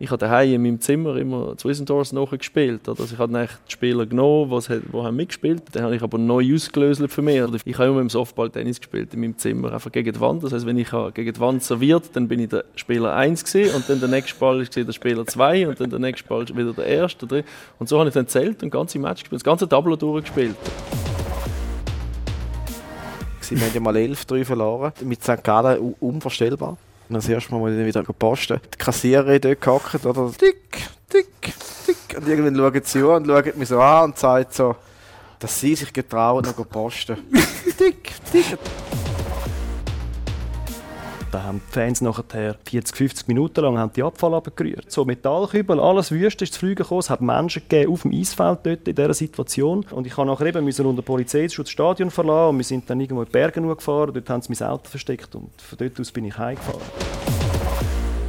Ich habe daheim in meinem Zimmer immer zu Wissendorf nachgespielt. Also ich habe die Spieler genommen, die haben mitgespielt Dann habe ich aber neu ausgelöst für mich. Ich habe immer im Softball Tennis gespielt in meinem Zimmer, einfach gegen die Wand. Das heißt, wenn ich gegen die Wand serviert, dann bin ich der Spieler 1 gewesen, und dann der nächste Ball ist der Spieler 2 und dann der nächste Ball wieder der erste. Und so habe ich dann zählt und ganze Match gespielt, das ganze Tableau durchgespielt. Wir haben ja mal 11-3 verloren. Mit St. Gallen unvorstellbar. Und das erste Mal, mal wieder posten. Die Kassiererin dort gehockt, oder? Tick, tick, tick. Und irgendwann schauen sie zu und schauen mich so an und sagen so, dass sie sich getrauen, noch posten. tick, tick. Da haben die Fans nachher 40, 50 Minuten lang haben die Abfall abgerührt. So Metallkübel, alles Wüste ist zu fliegen gekommen. Es hat Menschen gegeben auf dem Eisfeld dort in dieser Situation. Und ich habe nachher eben müssen unter Polizeischutz das Stadion verlassen und wir sind dann irgendwo in die Berge gefahren. Dort haben sie mein Auto versteckt und von dort aus bin ich heimgefahren.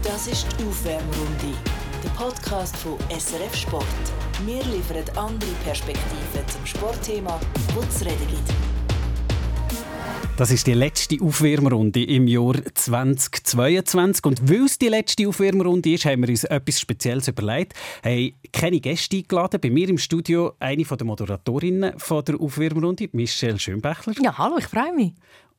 Das ist die Aufwärmrunde, der Podcast von SRF Sport. Wir liefern andere Perspektiven zum Sportthema, wo es reden gibt. Das ist die letzte Aufwärmrunde im Jahr 2022. Und weil es die letzte Aufwärmrunde ist, haben wir uns etwas Spezielles überlegt. Haben keine Gäste eingeladen. Bei mir im Studio eine der Moderatorinnen der Aufwärmrunde, Michelle Schönbächler. Ja, hallo, ich freue mich.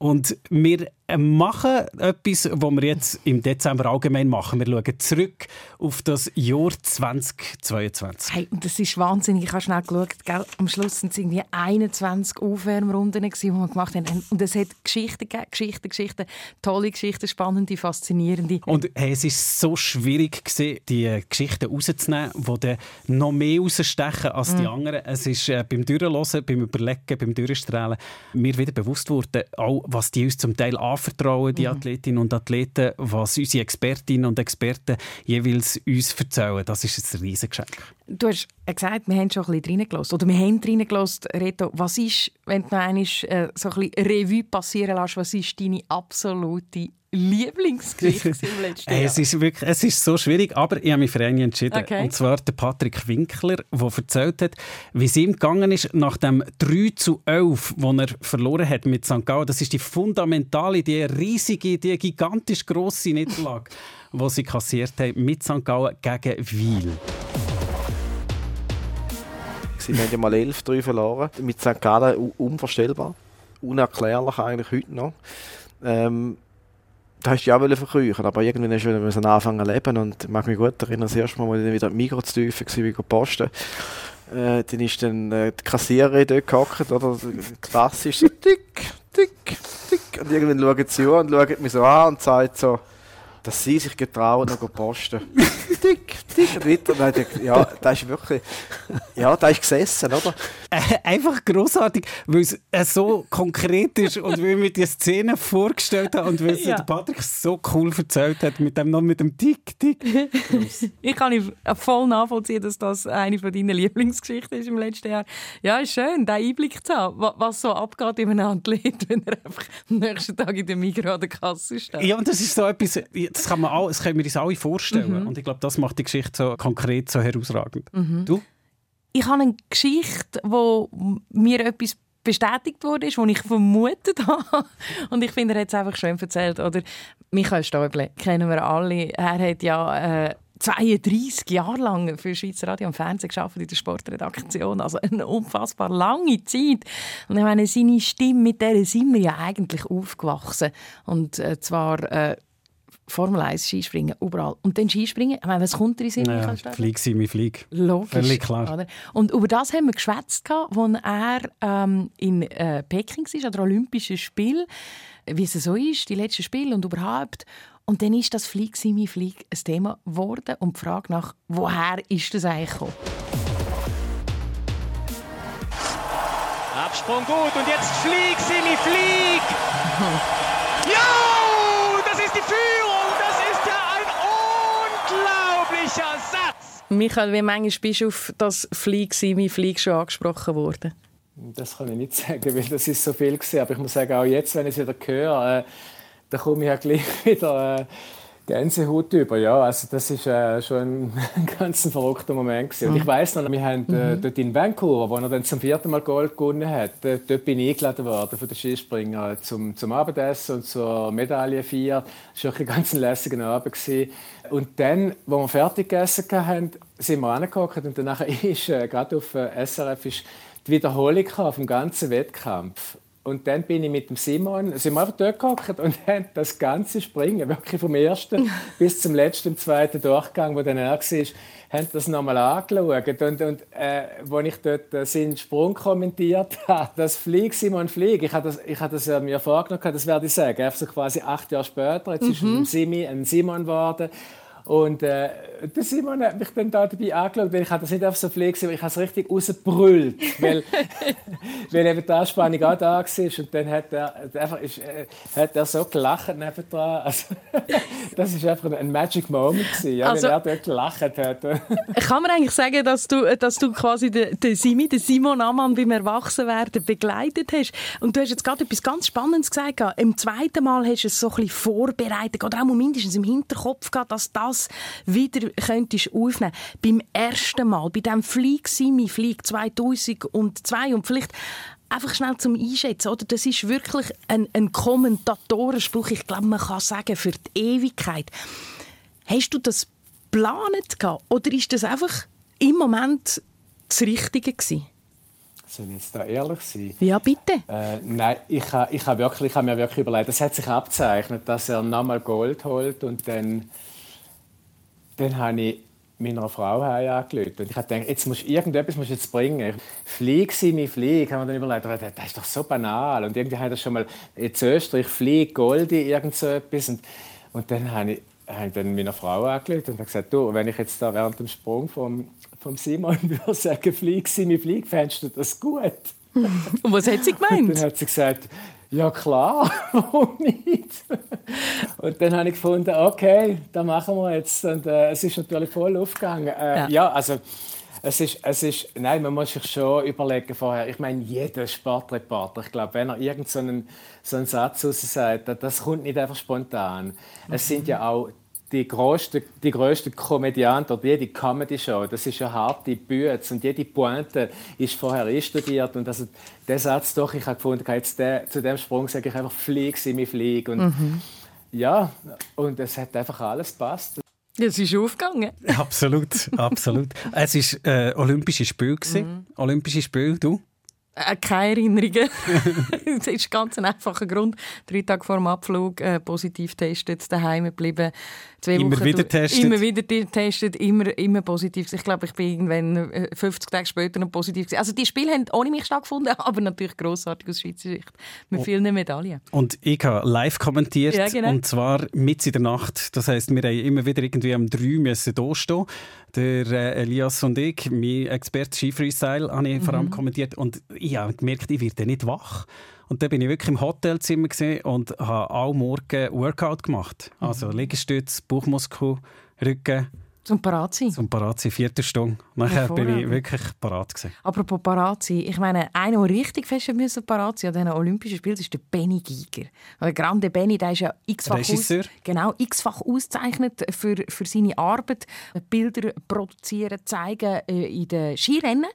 Und wir machen etwas, was wir jetzt im Dezember allgemein machen. Wir schauen zurück auf das Jahr 2022. Hey, das ist wahnsinnig. Ich habe schnell geschaut. Gell? Am Schluss waren es irgendwie 21 Aufwärmrunden, die wir gemacht haben. Und es hat Geschichten gegeben. Geschichten, Geschichten. Tolle Geschichten, spannende, faszinierende. Und hey, es war so schwierig, gewesen, die Geschichten rauszunehmen, die noch mehr rausstechen als die mm. anderen. Es ist äh, beim Durchhören, beim Überlegen, beim Durchstrahlen mir wieder bewusst wurde, auch was die uns zum Teil anvertrauen, die mhm. Athletinnen und Athleten, was unsere Expertinnen und Experten jeweils uns erzählen. Das ist ein Riesengeschenk. Du hast gesagt, wir haben schon ein bisschen reingelassen. Oder wir haben reingelassen, Reto. Was ist, wenn du noch einmal äh, so ein bisschen Revue passieren lässt, was ist deine absolute Lieblingsgericht im letzten Jahr? Es ist, wirklich, es ist so schwierig, aber ich habe mich für einen entschieden. Okay. Und zwar der Patrick Winkler, der erzählt hat, wie es ihm gegangen ist nach dem 3 zu 11, das er verloren hat mit St. Gallen. Das ist die fundamentale, die riesige, die gigantisch grosse Niederlage, die sie kassiert haben mit St. Gallen gegen Wiel. Wir haben ja mal 11-3 verloren. Mit St. Gallen unvorstellbar. Unerklärlich eigentlich heute noch. Ähm, da hast du ja auch verkrüchen, aber irgendwann hast du wieder anfangen zu leben und ich mag mich gut erinnern, das erste Mal, als ich wieder im Mikro zu tief war, wie posten. Äh, dann ist dann äh, die Kassiererin dort gehockt, oder? Klassisch so tick, tick, tick. Und irgendwann schauen sie an und schauen mich so an und sagen so, dass sie sich getrauen, noch zu posten. tick, tick und weiter. Und dann ja, da ist wirklich, ja, da ist gesessen, oder? Äh, einfach großartig, weil es äh, so konkret ist und weil wir die Szene vorgestellt haben und weil es ja. Patrick so cool erzählt hat mit dem noch mit dem Tick, Tick. ich kann voll nachvollziehen, dass das eine von deinen Lieblingsgeschichten ist im letzten Jahr. Ja, ist schön, diesen Einblick zu haben, was so abgeht in einem Athlet, wenn er einfach am nächsten Tag in der Migros an der Kasse steht. Ja, und das ist so etwas, das, kann man auch, das können wir uns alle vorstellen. Mhm. Und ich glaube, das macht die Geschichte so konkret so herausragend. Mhm. Du? Ich habe eine Geschichte, wo mir etwas bestätigt wurde, was ich vermutet habe. Und ich finde, er hat es einfach schön erzählt. Oder Michael Stäuble kennen wir alle. Er hat ja äh, 32 Jahre lang für Schweizer Radio und Fernsehen geschafft in der Sportredaktion. Also eine unfassbar lange Zeit. Und ich meine, seine Stimme, mit der sind wir ja eigentlich aufgewachsen. Und äh, zwar äh, Formel 1, Skispringen, überall. Und dann Skispringen, ich meine, was kommt in Sinn? Ja, Flieg sie, mein Flieg. Logisch. Völlig klar. Oder? Und über das haben wir geschwätzt, als er ähm, in äh, Peking war, an der Olympischen Spiel, wie es so ist, die letzten Spiele und überhaupt. Und dann ist das Flieg sie, mein Flieg ein Thema geworden und die Frage nach, woher ist das eigentlich gekommen? Absprung gut und jetzt flieg sie, mein Flieg! ja, das ist die Führung! unglaublicher Satz! Michael, wie manchmal bist du auf das Flieg, mein Flieg schon angesprochen worden? Das kann ich nicht sagen, weil das ist so viel gewesen. Aber ich muss sagen, auch jetzt, wenn ich es wieder höre, äh, da komme ich ja gleich wieder äh, Gänsehaut über, ja. Also das ist äh, schon ein ganz verrückter Moment gewesen. Und ich weiß noch, wir haben äh, dort in Vancouver, wo er dann zum vierten Mal Gold gewonnen hat, äh, dort bin ich eingeladen worden von den Skispringern zum, zum Abendessen und zur Medaillenfeier. Das war ein ganz lässiger Abend gewesen. Und dann, wo wir fertig gegessen haben, sind wir angeguckt und danach ist äh, gerade auf äh, SRF ist die Wiederholung vom ganzen Wettkampf. Und dann bin ich mit dem Simon, sind wir einfach dort gehockt und haben das ganze Springen, wirklich vom ersten bis zum letzten, zweiten Durchgang, wo dann er war, haben das nochmal angeschaut. Und, und äh, als ich dort äh, seinen Sprung kommentiert habe, das Flieg, Simon, Flieg, ich habe das, ich habe das äh, mir vorgenommen, das werde ich sagen, einfach so quasi acht Jahre später, jetzt mhm. ist ein, Simi, ein Simon geworden. Und äh, der Simon hat mich dann da dabei angeschaut, weil ich das nicht einfach so fliegen aber ich habe es richtig rausgebrüllt, weil, weil eben die Anspannung auch da war. Und dann hat er, einfach, ist, äh, hat er so gelacht nebendran. Also, das war einfach ein Magic Moment, gewesen, ja, also, wenn er dort gelacht hat. kann man eigentlich sagen, dass du, dass du quasi den, den Simi, den Simon Ammann beim Erwachsenwerden begleitet hast? Und du hast jetzt gerade etwas ganz Spannendes gesagt. Im zweiten Mal hast du es so ein bisschen vorbereitet oder auch mindestens im Hinterkopf gehabt, dass das das wieder könntest aufnehmen Beim ersten Mal, bei diesem Flieg Simi Flieg 2002 und vielleicht einfach schnell zum Einschätzen, oder? Das ist wirklich ein, ein Kommentatorenspruch, ich glaube, man kann sagen, für die Ewigkeit. Hast du das geplant oder ist das einfach im Moment das Richtige gewesen? Soll ich jetzt da ehrlich sein? Ja, bitte. Äh, nein, ich habe ich ha wirklich, ich ha mir wirklich überlegt, es hat sich abzeichnet, dass er nochmal Gold holt und dann dann habe ich meiner Frau angerufen. Und ich habe gedacht, jetzt musst, irgendetwas musst du jetzt bringen. Flieg sie mir, flieg. Haben wir dann überlegt, das ist doch so banal. Und irgendwie habe ich schon mal in Österreich Flieg, Goldi, irgend so etwas. Und, und dann habe ich, habe ich dann meiner Frau angerufen und gesagt, du, wenn ich jetzt da während dem Sprung vom, vom Simon würde sagen, flieg sie mir, flieg, fändest du das gut? Und was hat sie gemeint? Und dann hat sie gesagt, ja klar, warum nicht? Und dann habe ich gefunden, okay, das machen wir jetzt. Und äh, es ist natürlich voll aufgegangen. Äh, ja. ja. also es ist, es ist, nein, man muss sich schon überlegen vorher. Ich meine, jeder Sportreporter, ich glaube, wenn er irgendeinen so einen Satz raus sagt, das kommt nicht einfach spontan. Mhm. Es sind ja auch die größte, die größte Komödiant oder jede Comedy-Show, das ist eine harte Bühne und jede Pointe ist vorher einstudiert und also der Satz doch, ich habe gefunden, jetzt der, zu dem Sprung sage ich einfach, flieg, sie mir flieg und mhm. ja, und es hat einfach alles passt. Es ist aufgegangen. Absolut, absolut. Es war äh, Olympische Spiel. Mhm. Olympische Spiel, du? Äh, keine Erinnerungen. das ist ein ganz einfacher Grund. Drei Tage vor dem Abflug äh, positiv getestet, daheim geblieben. Zwei immer Wochen, wieder testet? Immer wieder getestet, immer, immer positiv. Ich glaube, ich bin irgendwann 50 äh, Tage später noch positiv. Gewesen. Also die Spiele haben ohne mich stattgefunden, aber natürlich grossartig aus Schweizer Sicht. Mit oh. vielen Medaillen. Und ich habe live kommentiert, ja, genau. und zwar mit in der Nacht. Das heisst, wir haben immer wieder irgendwie um drei müssen da stehen. Der äh, Elias und ich, mein Experte Ski-Freestyle, habe ich mhm. vor allem mhm. kommentiert. Und ich habe gemerkt, ich werde nicht wach. Und dann bin ich wirklich im Hotelzimmer und habe alle Morgen Workout gemacht. Also mhm. Liegestütz, Bauchmuskel, Rücken. Zum parat sein? Zum parat sein, vierte Stunde. Nachher bin ich wirklich parat gewesen. Apropos parat sein, ich meine, einer, der richtig fest müssen parat sein an diesen Olympischen Spielen, ist der Benny Giger. Der Grande Benny, der ist ja x-fach aus, genau, x-fach ausgezeichnet für, für seine Arbeit. Bilder produzieren, zeigen äh, in den Skirennen.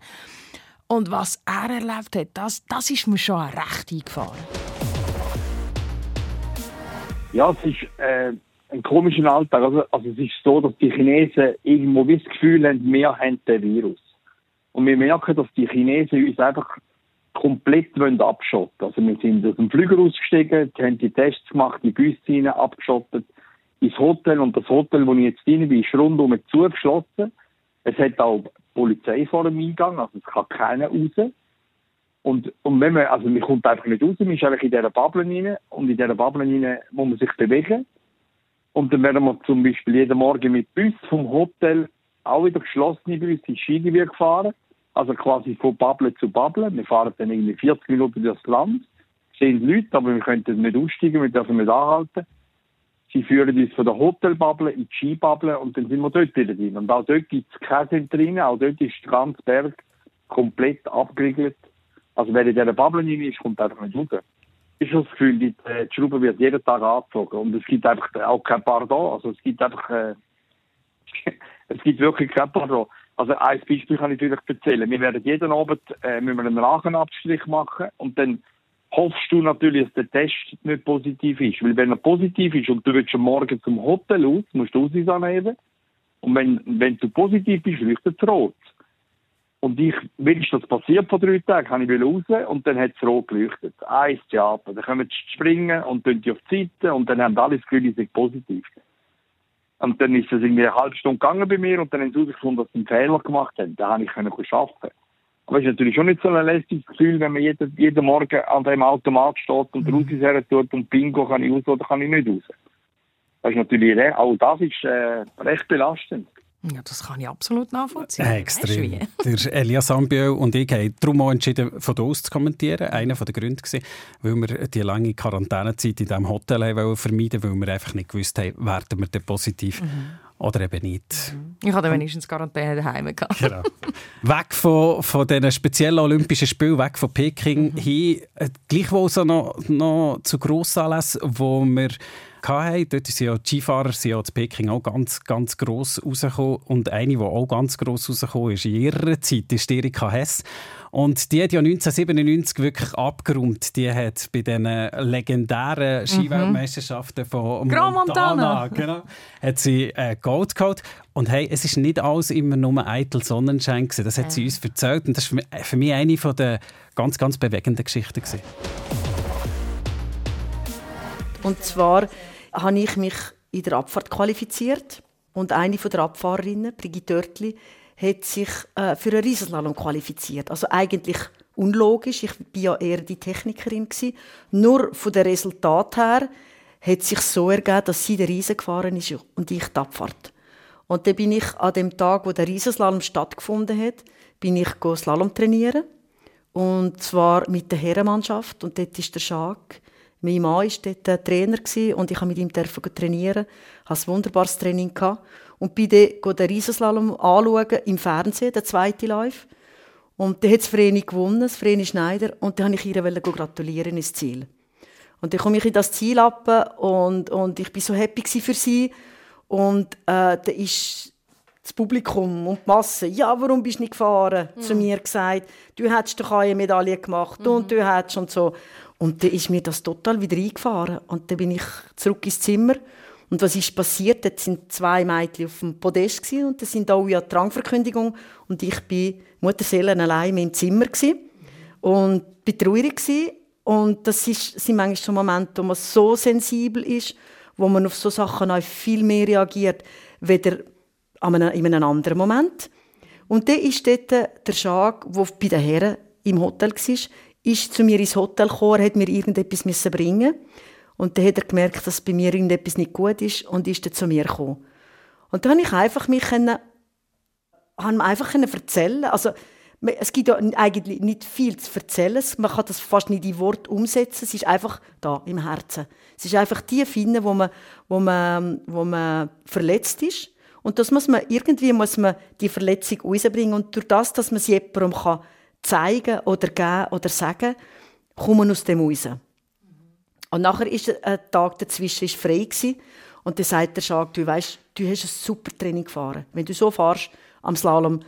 Und was er erlebt hat, das, das ist mir schon recht eingefahren. Ja, es ist äh, ein komischer Alltag. Also, also es ist so, dass die Chinesen irgendwo das Gefühl haben, wir haben den Virus. Und wir merken, dass die Chinesen uns einfach komplett abschotten wollen. Also wir sind aus dem Flüger ausgestiegen, haben die Tests gemacht, die Büsse abgeschottet ins Hotel und das Hotel, wo ich jetzt drin bin, ist rundum zugeschlossen. Es hat auch Polizei vor dem Eingang, also es kann keiner raus. Und, und wenn man, also man kommt einfach nicht raus, man ist eigentlich in dieser Bubble rein und in dieser Bubble rein muss man sich bewegen. Und dann werden wir zum Beispiel jeden Morgen mit Bus vom Hotel auch wieder geschlossene Bus ins Skigebiet gefahren. Also quasi von Bubble zu Bubble. Wir fahren dann irgendwie 40 Minuten durchs Land, sehen Leute, aber wir können nicht aussteigen, wir dürfen nicht anhalten. Sie führen uns von der Hotelbubble in die Skibubble und dann sind wir dort wieder drin. Und auch dort gibt es keine Zentrine, auch dort ist der ganze Berg komplett abgeriegelt. Also wer in dieser Bubble rein ist, kommt einfach nicht raus. ist das Gefühl, die, äh, die Schraube wird jeden Tag angezogen und es gibt einfach auch kein Pardon. Also es gibt einfach, äh, es gibt wirklich kein Pardon. Also ein Beispiel kann ich natürlich erzählen. Wir werden jeden Abend äh, müssen wir einen Rachenabstrich machen und dann hoffst du natürlich, dass der Test nicht positiv ist. Weil wenn er positiv ist und du willst am Morgen zum Hotel aus, musst du Aussicht annehmen. Und wenn, wenn du positiv bist, leuchtet es rot. Und ich, wenn ist das passiert vor drei Tagen, habe ich raus und dann hat es rot geleuchtet. Eins Theater. Dann kommen sie springen und tun die auf die Seite und dann haben alle das Gefühl, ich sei positiv. Und dann ist es irgendwie eine halbe Stunde gegangen bei mir und dann haben sie herausgefunden, dass sie einen Fehler gemacht haben. Da habe ich können arbeiten. Aber es ist natürlich schon nicht so ein lästiges Gefühl, wenn man jeden, jeden Morgen an dem Automat steht und raus her tut und Bingo kann ich raus oder kann ich nicht raus. Das ist natürlich, auch das ist äh, recht belastend. Ja, das kann ich absolut nachvollziehen. Äh, extrem. du wie? Der Elias Ambiel und ich haben darum auch entschieden, von da aus zu kommentieren. Einer der Gründe war, weil wir die lange Quarantänezeit in diesem Hotel haben wollen vermeiden weil wir einfach nicht gewusst haben, werden wir denn positiv oder eben nicht. Ich hatte wenigstens Quarantäne daheim gehabt. Genau. weg von, von diesen speziellen Olympischen Spielen, weg von Peking, hin, äh, gleichwohl so noch, noch zu Grossanlässen, wo wir hatten. Dort sind ja die Skifahrer sind ja zu Peking auch ganz, ganz gross rausgekommen. Und eine, die auch ganz gross rausgekommen ist in ihrer Zeit, ist die Erika Hess. Und die hat ja 1997 wirklich abgeräumt. Die hat bei diesen legendären Skiweltmeisterschaften von Grand Montana, Montana. genau, hat sie äh, Gold geholt. Und hey, es ist nicht alles immer nur eitel Sonnenschein gewesen. Das hat sie uns erzählt. Und das war für mich- für mich eine von der ganz, ganz bewegenden Geschichten. Gewesen. Und zwar habe ich mich in der Abfahrt qualifiziert und eine von der Abfahrerinnen, Brigitte Dörtli, hat sich äh, für einen Riesenslalom qualifiziert. Also eigentlich unlogisch, ich bin ja eher die Technikerin gewesen. Nur von dem Resultat her hat sich so ergeben, dass sie den Riesen gefahren ist und ich die Abfahrt. Und dann bin ich an dem Tag, wo der Riesenslalom stattgefunden hat, bin ich Slalom trainieren und zwar mit der Herrenmannschaft und dort ist der Schag mein Mann war dort der Trainer und ich durfte mit ihm trainieren. Ich hatte ein wunderbares Training. Und bin dann den Riesenslalom anschauen im Fernsehen, der zweite Live. Und dann hat das Vreni gewonnen, das Vreni Schneider. Und dann wollte ich ihr gratulieren ins Ziel. Und dann komme ich in das Ziel ab und, und ich war so happy für sie. Und äh, dann ist das Publikum und die Masse, ja, warum bist du nicht gefahren? Zu mir gesagt, du hättest doch eine Medaille gemacht und du hättest und so. Und dann ist mir das total wieder eingefahren. Und dann bin ich zurück ins Zimmer. Und was ist passiert? Dort sind zwei Mädchen auf dem Podest gewesen, und das sind alle an die Rangverkündigung. Und ich bin Mutterseelen allein im Zimmer gewesen. und bin traurig gewesen. Und das ist, sind manchmal so Momente, wo man so sensibel ist, wo man auf so Sachen auch viel mehr reagiert, weder in einem anderen Moment. Und dann ist dort der Schag, der bei den Herren im Hotel war, ist zu mir ins Hotel gekommen, hat mir irgendetwas müssen bringen und dann hat er gemerkt, dass bei mir irgendetwas nicht gut ist und ist dann zu mir gekommen. Und dann habe ich einfach mich können, habe einfach können erzählen also es gibt ja eigentlich nicht viel zu erzählen. Man kann das fast nicht in Wort umsetzen. Es ist einfach da im Herzen. Es ist einfach die finden, wo man, wo man, wo man verletzt ist. Und das muss man irgendwie muss man die Verletzung rausbringen. Und durch das, dass man sie jemandem kann zeigen oder geben oder sagen, kommt man aus dem raus. Und nachher ist ein Tag dazwischen ist frei gewesen. Und dann sagt der Schag, du weißt, du hast ein super Training gefahren. Wenn du so fährst am Slalom,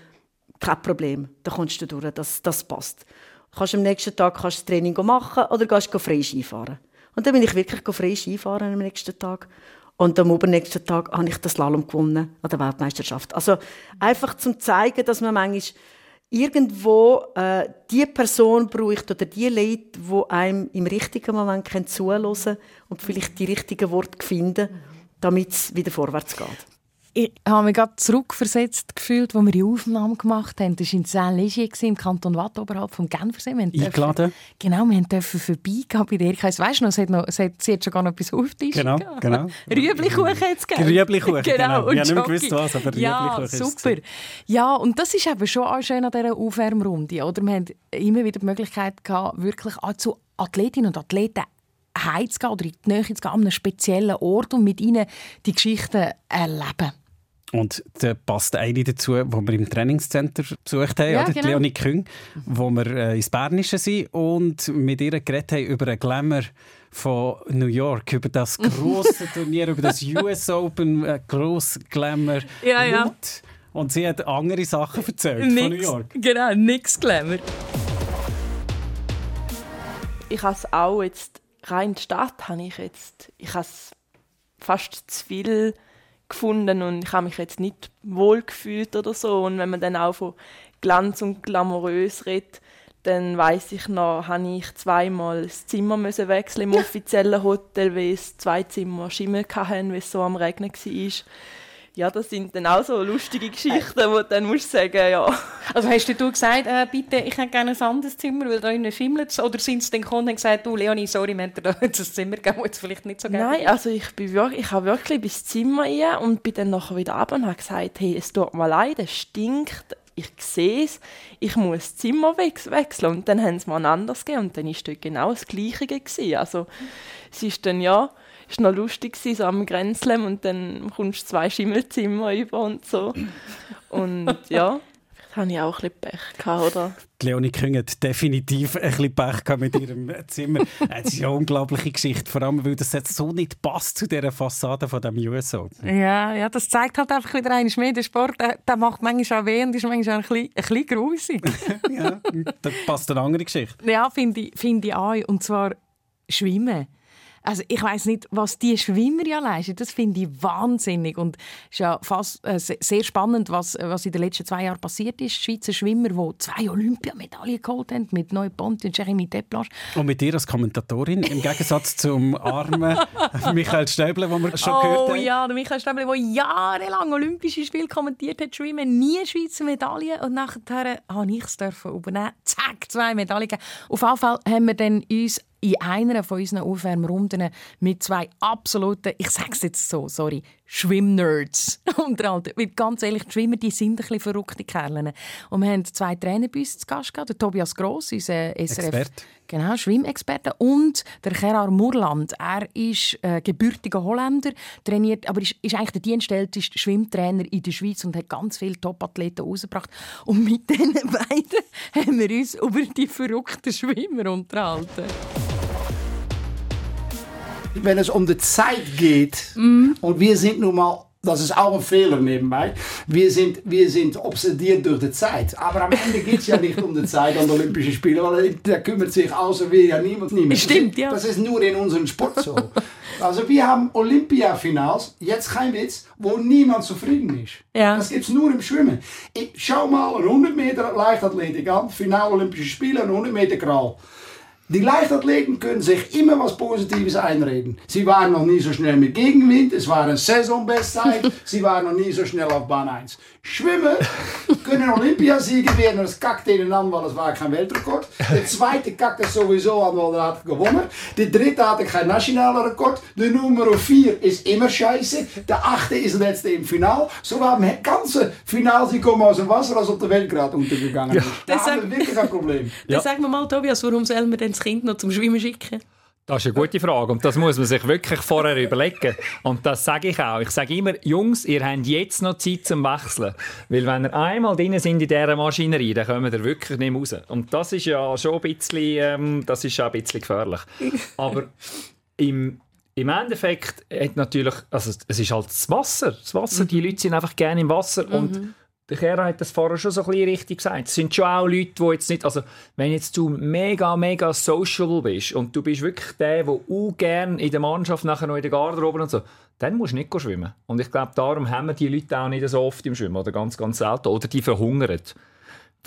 kein Problem, dann kommst du durch, das, das passt. Kannst am nächsten Tag kannst das Training machen oder gehst frei Skifahren. Und dann bin ich wirklich frei Skifahren am nächsten Tag. Und am übernächsten Tag habe ich das Slalom gewonnen an der Weltmeisterschaft. Also einfach zum zeigen, dass man manchmal irgendwo äh, die Person braucht oder die Leute, die einem im richtigen Moment zuhören können und vielleicht die richtigen Worte finden, damit es wieder vorwärts geht. Ich habe mich gerade zurückversetzt gefühlt, als wir die Aufnahme gemacht haben. Das war in Saint-Légier im Kanton Watt, oberhalb vom Genfersee. Eingeladen. Genau, wir durften vorbeigehen bei der Erika. Weißt du noch, sie hat, noch sie, hat, sie hat schon gar noch etwas auf Tisch Genau, gehabt. genau. Rüeblichkuchen hat es gegeben. Rüeblichkuchen, genau. und Ich habe nicht mehr gewusst, was, aber Ja, super. Ja, und das ist eben schon auch schön an dieser Aufwärmrunde. Oder? Wir haben immer wieder die Möglichkeit gehabt, wirklich auch zu Athletinnen und Athleten heimzugehen oder in die Nähe zu gehen, an einem speziellen Ort und mit ihnen die Geschichten erleben. Und da passt eine dazu, die wir im Trainingscenter besucht haben, Ja, oder? genau. Leonie Küng, wo wir äh, ins Bernische sind und mit ihr geredet haben über einen Glamour von New York, über das grosse Turnier, über das US Open, äh, gross Glamour. Ja, ja. Laut. Und sie hat andere Sachen erzählt von New Nix, York. genau, nix Glamour. ich habe es auch jetzt rein die Stadt habe ich jetzt. Ich habe es fast zu viel gefunden und ich habe mich jetzt nicht wohl gefühlt oder so. Und wenn man dann auch von Glanz und glamourös redet dann weiß ich noch, habe ich zweimal das Zimmer müssen wechseln im offiziellen Hotel, weil es zwei Zimmer Schimmel hatten, weil es so am Regnen war. Ja, das sind dann auch so lustige Geschichten, wo du dann musst sagen, ja. Also hast du gesagt, äh, bitte, ich hätte gerne ein anderes Zimmer, weil da innen schimmelt es? Oder sind sie dann gekommen und gesagt, du Leonie, sorry, wir dir da jetzt ein Zimmer gegeben, das vielleicht nicht so gerne Nein, also ich bin wirklich, ich habe wirklich bis Zimmer rein und bin dann nachher wieder runter und habe gesagt, hey, es tut mir leid, es stinkt, ich sehe es, ich muss das Zimmer wechseln. Und dann haben sie mir ein anderes gegeben und dann war dort genau das Gleiche. Gewesen. Also es ist dann ja, es war noch lustig so am Grenzlem und dann kommst du zwei Schimmelzimmer über und so. Und ja, vielleicht habe ich auch ein bisschen Pech gehabt, oder? Die Leonie Küng hat definitiv ein bisschen Pech gehabt mit ihrem Zimmer. Es ist eine unglaubliche Geschichte, vor allem, weil das jetzt so nicht passt zu dieser Fassade von dem US Open. Ja, ja, das zeigt halt einfach wieder einmal mehr, der Sport, der, der macht manchmal auch weh und ist manchmal auch ein bisschen, ein bisschen grusig. ja, das passt eine andere Geschichte. ja, finde ich, finde ich auch. Und zwar Schwimmen. Also ich weiß nicht, was die Schwimmer ja leisten. Das finde ich wahnsinnig und es ist ja fast äh, se- sehr spannend, was, was in den letzten zwei Jahren passiert ist. Schweizer Schwimmer, die zwei Olympiamedaillen geholt haben mit Neu Ponti und Jeremy Deplanche. Und mit dir als Kommentatorin, im Gegensatz zum armen Michael Stäble, den wir schon oh gehört haben. ja, der Michael Stäbli, der jahrelang Olympische Spiele kommentiert hat, Schwimmen, nie Schweizer Medaille. Und nachher habe ich es dürfen übernehmen. Zack, zwei Medaillen. Auf jeden Fall haben wir dann uns in einer von unseren Aufwärmrunden mit zwei absoluten, ich sage es jetzt so, sorry, Schwimmnerds unterhalten. Weil ganz ehrlich, die Schwimmer die sind ein bisschen verrückte Kerle. Und wir haben zwei Trainer bei uns zu Gast gehabt. Der Tobias Gross, unser SRF Experte. Genau, Schwimmexperte. Und der Gerard Murland. Er ist äh, gebürtiger Holländer, trainiert, aber ist, ist eigentlich der dienstälteste Schwimmtrainer in der Schweiz und hat ganz viele Top-Athleten rausgebracht. Und mit diesen beiden haben wir uns über die verrückten Schwimmer unterhalten. Wenn es um die Zeit geht, und wir sind nun mal, das ist auch ein Fehler nebenbei, wir sind, wir sind obsediert durch die Zeit. Aber am Ende geht es ja nicht um die Zeit an den Olympischen Spielen, weil da kümmert sich außer wir ja niemand niemand. Stimmt, ja. Das ist nur in unserem Sport so. Also wir haben Olympiafinals, jetzt kein Witz, wo niemand zufrieden ist. Ja. Das gibt es nur im Schwimmen. Ich, schau mal 100 Meter Leichtathletik an, Final Olympische Spiele und 100 Meter Kral. Die Leichtathleten können sich immer was Positives einreden. Sie waren noch nie so schnell mit Gegenwind, es war eine Saisonbestzeit, sie waren noch nie so schnell auf Bahn 1. Schwimmen können Olympiasieger werden, das kackt ihnen an, weil es war kein Weltrekord. Der zweite kackt es sowieso an, weil er hat gewonnen. Der dritte hatte kein nationaler Rekord. Der Nummer 4 ist immer scheiße. Der achte ist der letzte im Final. So haben wir ganze Finals, die kommen aus dem Wasser, als ob der Welt gerade untergegangen ist. Da Das haben wir wirklich ein Problem. Dann sagen wir mal, Tobias, warum sollen wir denn das Kind noch zum Schwimmen schicken? Das ist eine gute Frage und das muss man sich wirklich vorher überlegen. Und das sage ich auch. Ich sage immer, Jungs, ihr habt jetzt noch Zeit zum Wechseln. Weil wenn ihr einmal drin sind in dieser Maschinerie, dann kommen ihr wirklich nicht mehr raus. Und das ist ja schon ein bisschen, ähm, das ist schon ein bisschen gefährlich. Aber im, im Endeffekt hat natürlich, also es ist halt das Wasser. Das Wasser, die Leute sind einfach gerne im Wasser und der Kera hat das vorher schon so ein bisschen richtig gesagt. Es sind schon auch Leute, die jetzt nicht, also wenn jetzt du mega, mega social bist und du bist wirklich der, der auch gerne in der Mannschaft nachher noch in der Garderobe und so, dann musst du nicht schwimmen. Und ich glaube, darum haben wir die Leute auch nicht so oft im Schwimmen oder ganz, ganz selten. Oder die verhungern.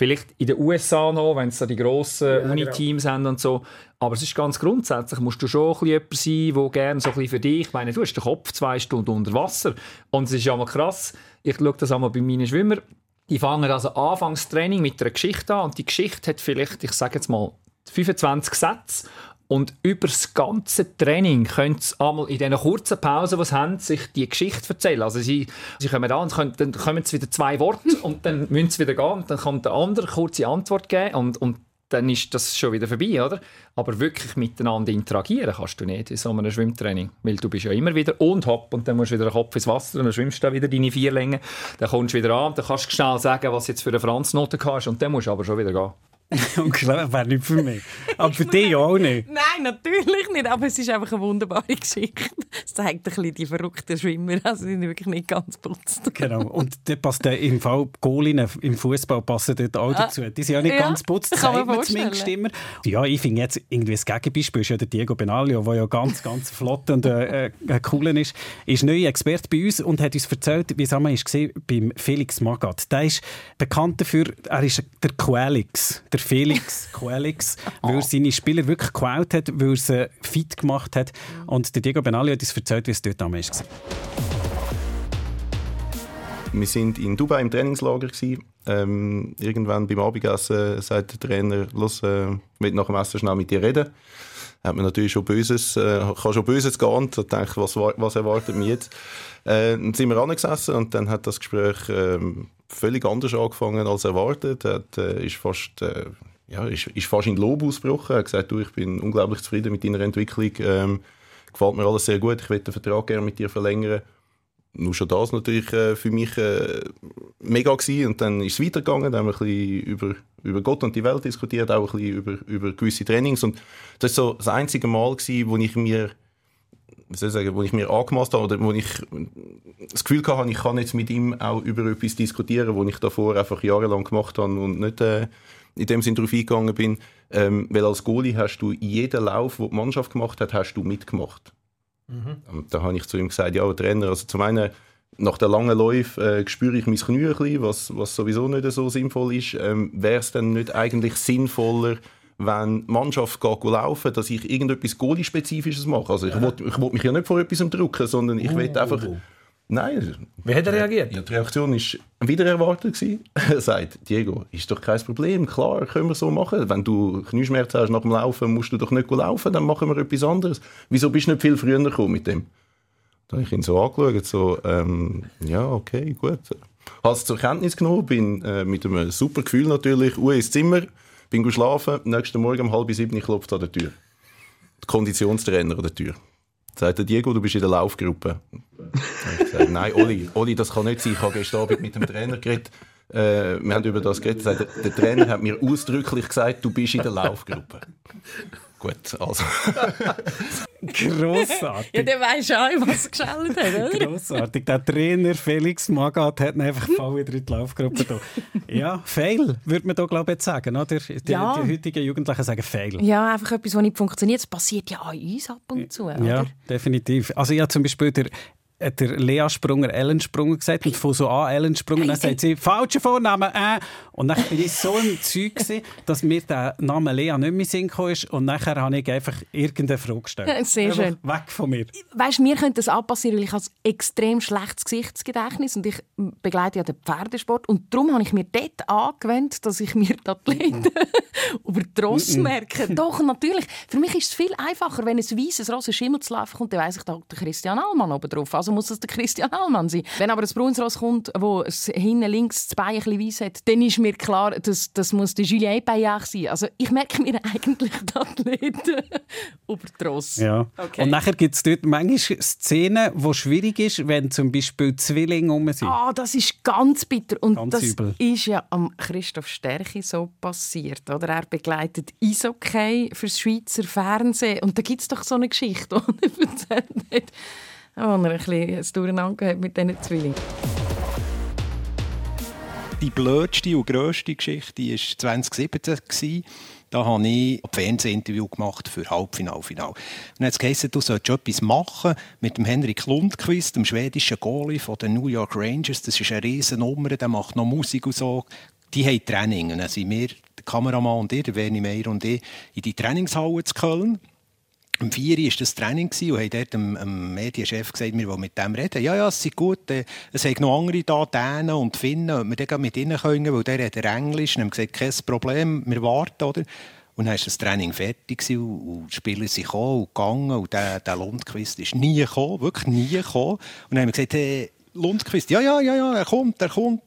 Vielleicht in den USA noch, wenn es da die grossen Uni-Teams haben und so. Aber es ist ganz grundsätzlich, musst du schon ein bisschen jemand sein, der gerne so ein bisschen für dich, ich meine, du hast den Kopf zwei Stunden unter Wasser. Und es ist ja mal krass, ich schaue das einmal bei meinen Schwimmern, die fangen also Anfangstraining mit einer Geschichte an und die Geschichte hat vielleicht, ich sage jetzt mal, 25 Sätze und über das ganze Training können sie einmal in diesen kurzen Pausen, die sie haben, sich die Geschichte erzählen. Also sie, sie kommen an und können, dann kommen sie wieder zwei Worte und dann müssen sie wieder gehen und dann kommt der andere eine kurze Antwort geben und, und dann ist das schon wieder vorbei, oder? Aber wirklich miteinander interagieren kannst du nicht in so einem Schwimmtraining, weil du bist ja immer wieder und hopp und dann musst du wieder den Kopf ins Wasser und dann schwimmst du wieder deine vier Längen, dann kommst du wieder an, dann kannst du schnell sagen, was jetzt für eine Franznote hast und dann musst du aber schon wieder gehen. Und klar, wäre nicht für mich. Aber für dich auch nicht. Nein, natürlich nicht. Aber es ist einfach eine wunderbare Geschichte. Es zeigt ein bisschen die verrückten Schwimmer. Also die sind wirklich nicht ganz putzt. Genau. Und da passt der im Fall Goalinnen im Fußball passen dort auch Ah. dazu. Die sind ja nicht Ja, ganz putzt, kann man zumindest immer. Ja, ich finde jetzt irgendwie das Gegenbeispiel ist ja der Diego Benaglio, der ja ganz, ganz flott und äh, äh, cool ist. Ist neuer Experte bei uns und hat uns erzählt, wie es einmal war beim Felix Magath. Der ist bekannt dafür, er ist der Quelix, der Felix Quelix, weil er seine Spieler wirklich gequält hat, weil er sie fit gemacht hat. Und der Diego Benaglio hat uns erzählt, wie es dort einmal war. Wir sind in Dubai im Trainingslager. Ähm, irgendwann beim Abendessen sagt der Trainer, los, äh, ich will nach dem Essen schnell mit dir reden. Hat man natürlich schon Böses, äh, schon Böses geahnt und denkt, was, wa- was erwartet mich jetzt? Äh, dann sind wir angesessen und dann hat das Gespräch ähm, völlig anders angefangen als erwartet. Er hat, äh, ist fast, äh, ja, ist, ist fast in Lob ausgebrochen. Er hat gesagt, du, ich bin unglaublich zufrieden mit deiner Entwicklung. Ähm, gefällt mir alles sehr gut. Ich will den Vertrag gerne mit dir verlängern nur schon das natürlich äh, für mich äh, mega gewesen. Und dann ist es weitergegangen, dann haben wir ein bisschen über, über Gott und die Welt diskutiert, auch ein bisschen über, über gewisse Trainings. Und das ist so das einzige Mal gewesen, wo ich mir soll ich sagen, wo ich mir angemaßt habe oder wo ich das Gefühl hatte, ich kann jetzt mit ihm auch über etwas diskutieren, wo ich davor einfach jahrelang gemacht habe und nicht äh, in dem Sinn darauf eingegangen bin. Ähm, weil als Goalie hast du jeden Lauf, den die Mannschaft gemacht hat, hast du mitgemacht. Und da habe ich zu ihm gesagt, ja, Trainer, also zum einen, nach der langen Läufe äh, spüre ich mein Knie ein bisschen, was, was sowieso nicht so sinnvoll ist. Ähm, Wäre es dann nicht eigentlich sinnvoller, wenn die Mannschaft geht laufen, dass ich irgendetwas Goalie-spezifisches mache? Also ich Ja. will, ich will mich ja nicht vor etwas drücken, sondern ich Oh, will einfach... oh, oh. Nein. Wie hat er reagiert? Ja, die Reaktion war wieder erwartet. gewesen. Er sagt, Diego, ist doch kein Problem, klar, können wir so machen. Wenn du Knieschmerzen hast nach dem Laufen, musst du doch nicht laufen, dann machen wir etwas anderes. Wieso bist du nicht viel früher gekommen mit dem? Da habe ich ihn so angeschaut, so, ähm, ja, okay, gut. Habe es zur Kenntnis genommen, bin äh, mit einem super Gefühl natürlich, Uhr ins Zimmer, bin geschlafen, nächsten Morgen um halb sieben klopft an der Tür. Der Konditionstrainer an der Tür. Sagt der Diego, du bist in der Laufgruppe. Gesagt, nein, Oli, Oli, das kann nicht sein. Ich habe gestern Abend mit dem Trainer geredet. Äh, wir haben über das geredet. Er Der, der Trainer hat mir ausdrücklich gesagt, du bist in der Laufgruppe. Gut, also. Grossartig. Ja, der weiß auch, was geschält hat, oder? Grossartig. Der Trainer Felix Magath hat ihn einfach voll wieder in die Laufgruppe da. Ja, fail, würde man da glaube ich jetzt sagen. Oder? Die, Ja. die heutigen Jugendlichen sagen fail. Ja, einfach etwas, was nicht funktioniert. Das passiert ja an uns ab und zu. Ja, Oder? definitiv. Also ich habe zum Beispiel der, der Lea Sprunger Ellen Sprunger gesagt und von so an Ellen Sprunger, dann sagt sie, falscher Vorname, äh. Und dann bin ich so im Zeug gewesen, dass mir der Name Lea nicht mehr Sinn ist und nachher habe ich einfach irgendeine Frage gestellt. Sehr schön. Weg von mir. Weißt du, mir könnte das anpassieren, weil ich habe ein extrem schlechtes Gesichtsgedächtnis und ich begleite ja den Pferdesport und darum habe ich mir dort angewöhnt, dass ich mir die Athleten über die Ross Mhm. merke. Doch, natürlich. Für mich ist es viel einfacher, wenn ein weißes Ross zu laufen kommt, dann weiss ich, da Christian Allmann oben drauf. Also muss es der Christian Allmann sein. Wenn aber ein braunes Ross kommt, wo es hinten links das Bein ein bisschen weiss hat, dann ist mir klar, das, das muss der Julien Bayard sein. Also ich merke mir eigentlich die Athleten über die Ross. Ja. Okay. Und nachher gibt es dort manchmal Szenen, wo schwierig ist, wenn zum Beispiel Zwillinge rum sind. Ah, das ist ganz bitter. Und Ganz das übel. ist ja am Christoph Stärchi so passiert. Oder? Er begleitet Eishockey fürs Schweizer Fernsehen. Und da gibt es doch so eine Geschichte, die er erzählt hat, wo er ein bisschen ein Durcheinander hat mit diesen Zwillingen. Die blödste und grösste Geschichte war 2017. gewesen. Da habe ich ein Fernsehinterview gemacht für Halbfinale, Final. Und dann hat es geheißen, du sollst etwas machen mit dem Henrik Lundqvist, dem schwedischen Goalie von den New York Rangers. Das ist eine riesen Nummer, der macht noch Musik und so. Die haben Training. Und dann sind wir, der Kameramann und ich, der Werni Meier und ich, in die Trainingshalle zu Köln. Am 4 war das Training und haben dort dem, dem Medienchef gesagt, wir wollen mit dem reden. Ja, ja, es sei gut. äh, Es haben noch andere da, Dänen und Finnen, ob wir dann mit ihnen können, weil der redet Englisch. Und haben gesagt, kein Problem, wir warten, oder? Und dann war das Training fertig und die Spieler sind gekommen und gegangen und der, der Lundqvist ist nie gekommen, wirklich nie gekommen. Und dann haben wir gesagt, hey, Lundqvist, ja, ja, ja, ja, er kommt, er kommt.